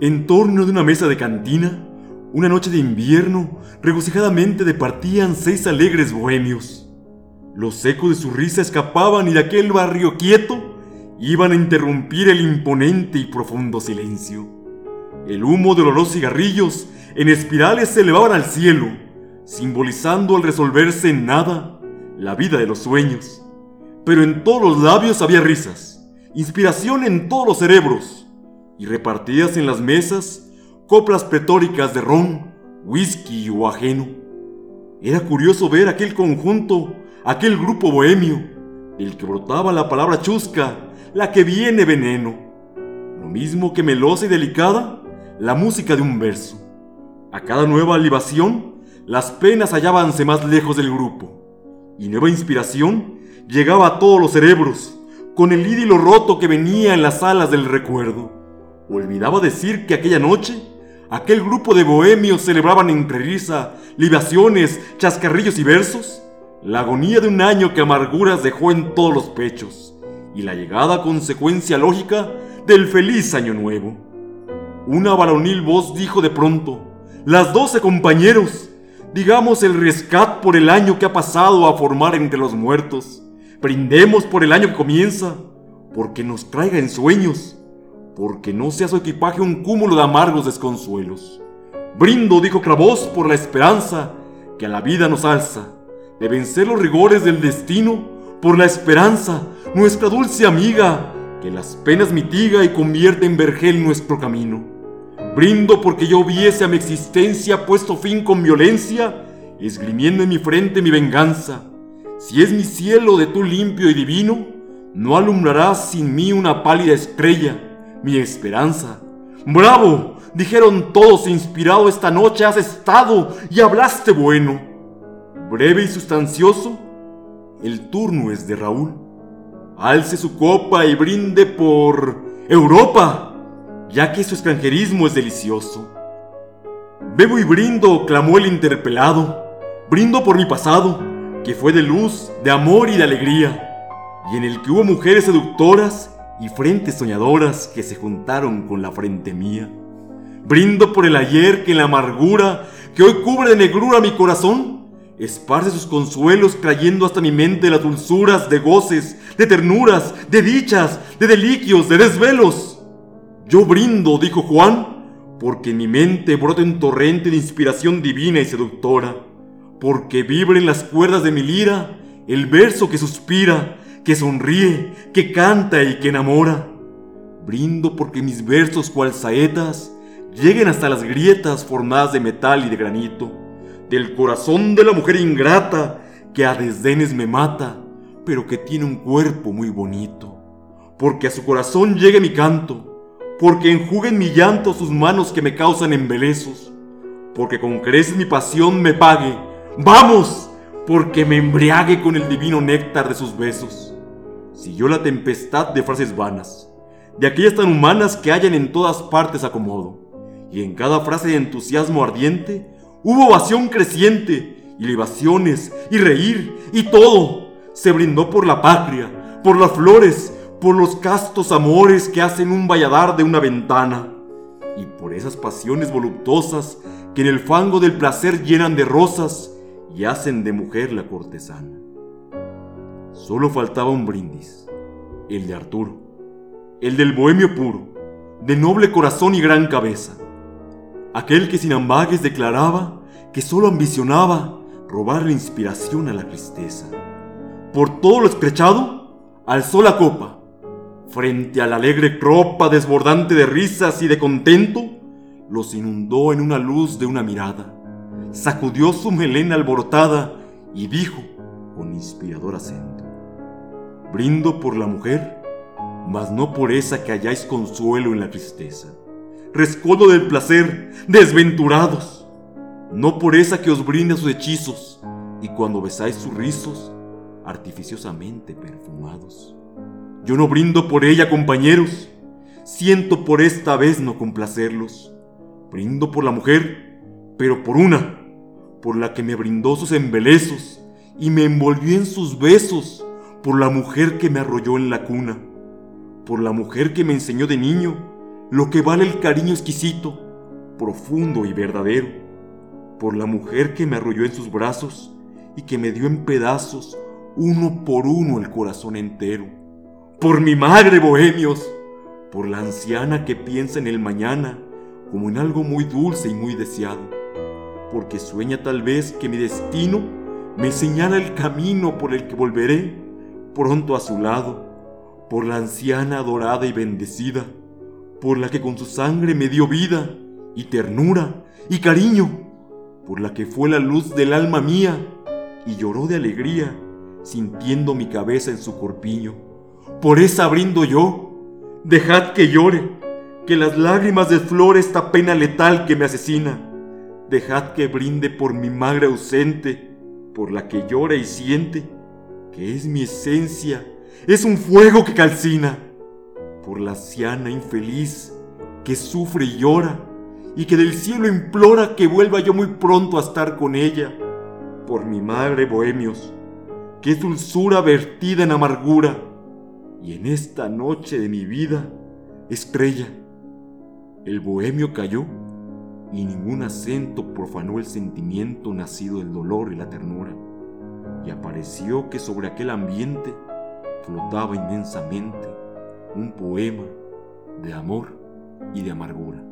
En torno de una mesa de cantina, una noche de invierno, regocijadamente departían seis alegres bohemios. Los ecos de su risa escapaban y de aquel barrio quieto iban a interrumpir el imponente y profundo silencio. El humo de los cigarrillos en espirales se elevaban al cielo, simbolizando al resolverse en nada la vida de los sueños. Pero en todos los labios había risas, inspiración en todos los cerebros, y repartidas en las mesas coplas pretóricas de ron, whisky o ajeno. Era curioso ver aquel conjunto, aquel grupo bohemio, del que brotaba la palabra chusca, la que viene veneno. Lo mismo que melosa y delicada, la música de un verso. A cada nueva libación, las penas hallábanse más lejos del grupo, y nueva inspiración llegaba a todos los cerebros, con el idilo roto que venía en las alas del recuerdo. Olvidaba decir que aquella noche, aquel grupo de bohemios celebraban entre risa, libaciones, chascarrillos y versos, la agonía de un año que amarguras dejó en todos los pechos, y la llegada consecuencia lógica del feliz año nuevo. Una varonil voz dijo de pronto, las doce compañeros, digamos el rescat por el año que ha pasado a formar entre los muertos, brindemos por el año que comienza, porque nos traiga en sueños, porque no sea su equipaje un cúmulo de amargos desconsuelos. Brindo, dijo Cravos, por la esperanza que a la vida nos alza, de vencer los rigores del destino, por la esperanza, nuestra dulce amiga, que las penas mitiga y convierte en vergel nuestro camino. Brindo porque yo viese a mi existencia puesto fin con violencia, esgrimiendo en mi frente mi venganza. Si es mi cielo de tu limpio y divino, no alumbrarás sin mí una pálida estrella, mi esperanza. ¡Bravo! Dijeron todos inspirado esta noche has estado y hablaste bueno. Breve y sustancioso, el turno es de Raúl. Alce su copa y brinde por Europa ya que su extranjerismo es delicioso. Bebo y brindo, clamó el interpelado, brindo por mi pasado, que fue de luz, de amor y de alegría, y en el que hubo mujeres seductoras y frentes soñadoras que se juntaron con la frente mía. Brindo por el ayer que en la amargura que hoy cubre de negrura mi corazón, esparce sus consuelos trayendo hasta mi mente las dulzuras de goces, de ternuras, de dichas, de deliquios, de desvelos yo brindo, dijo Juan, porque en mi mente brota un torrente de inspiración divina y seductora, porque vibra en las cuerdas de mi lira el verso que suspira, que sonríe, que canta y que enamora. Brindo porque mis versos cual saetas lleguen hasta las grietas formadas de metal y de granito, del corazón de la mujer ingrata que a desdenes me mata, pero que tiene un cuerpo muy bonito. Porque a su corazón llegue mi canto, porque enjuguen mi llanto sus manos que me causan embelezos, porque con creces mi pasión me pague, vamos, porque me embriague con el divino néctar de sus besos. Siguió la tempestad de frases vanas, de aquellas tan humanas que hallan en todas partes acomodo, y en cada frase de entusiasmo ardiente hubo ovación creciente, y libaciones, y reír, y todo. Se brindó por la patria, por las flores, por los castos amores que hacen un valladar de una ventana, y por esas pasiones voluptuosas que en el fango del placer llenan de rosas y hacen de mujer la cortesana. Solo faltaba un brindis, el de Arturo, el del bohemio puro, de noble corazón y gran cabeza, aquel que sin ambagues declaraba que solo ambicionaba robar la inspiración a la tristeza. Por todo lo escrechado, alzó la copa Frente a la alegre tropa desbordante de risas y de contento, los inundó en una luz de una mirada. Sacudió su melena alborotada y dijo con inspirador acento: Brindo por la mujer, mas no por esa que halláis consuelo en la tristeza. Rescoldo del placer, desventurados, no por esa que os brinda sus hechizos y cuando besáis sus rizos, artificiosamente perfumados. Yo no brindo por ella, compañeros. Siento por esta vez no complacerlos. Brindo por la mujer, pero por una, por la que me brindó sus embelezos y me envolvió en sus besos, por la mujer que me arrolló en la cuna, por la mujer que me enseñó de niño lo que vale el cariño exquisito, profundo y verdadero, por la mujer que me arrolló en sus brazos y que me dio en pedazos uno por uno el corazón entero, por mi madre, bohemios, por la anciana que piensa en el mañana como en algo muy dulce y muy deseado, porque sueña tal vez que mi destino me señala el camino por el que volveré pronto a su lado, por la anciana adorada y bendecida, por la que con su sangre me dio vida y ternura y cariño, por la que fue la luz del alma mía y lloró de alegría sintiendo mi cabeza en su corpiño. Por esa brindo yo, dejad que llore, que las lágrimas desflore esta pena letal que me asesina. Dejad que brinde por mi madre ausente, por la que llora y siente, que es mi esencia, es un fuego que calcina. Por la anciana infeliz que sufre y llora, y que del cielo implora que vuelva yo muy pronto a estar con ella. Por mi madre, bohemios, que es dulzura vertida en amargura, y en esta noche de mi vida, estrella, el bohemio cayó y ningún acento profanó el sentimiento nacido del dolor y la ternura, y apareció que sobre aquel ambiente flotaba inmensamente un poema de amor y de amargura.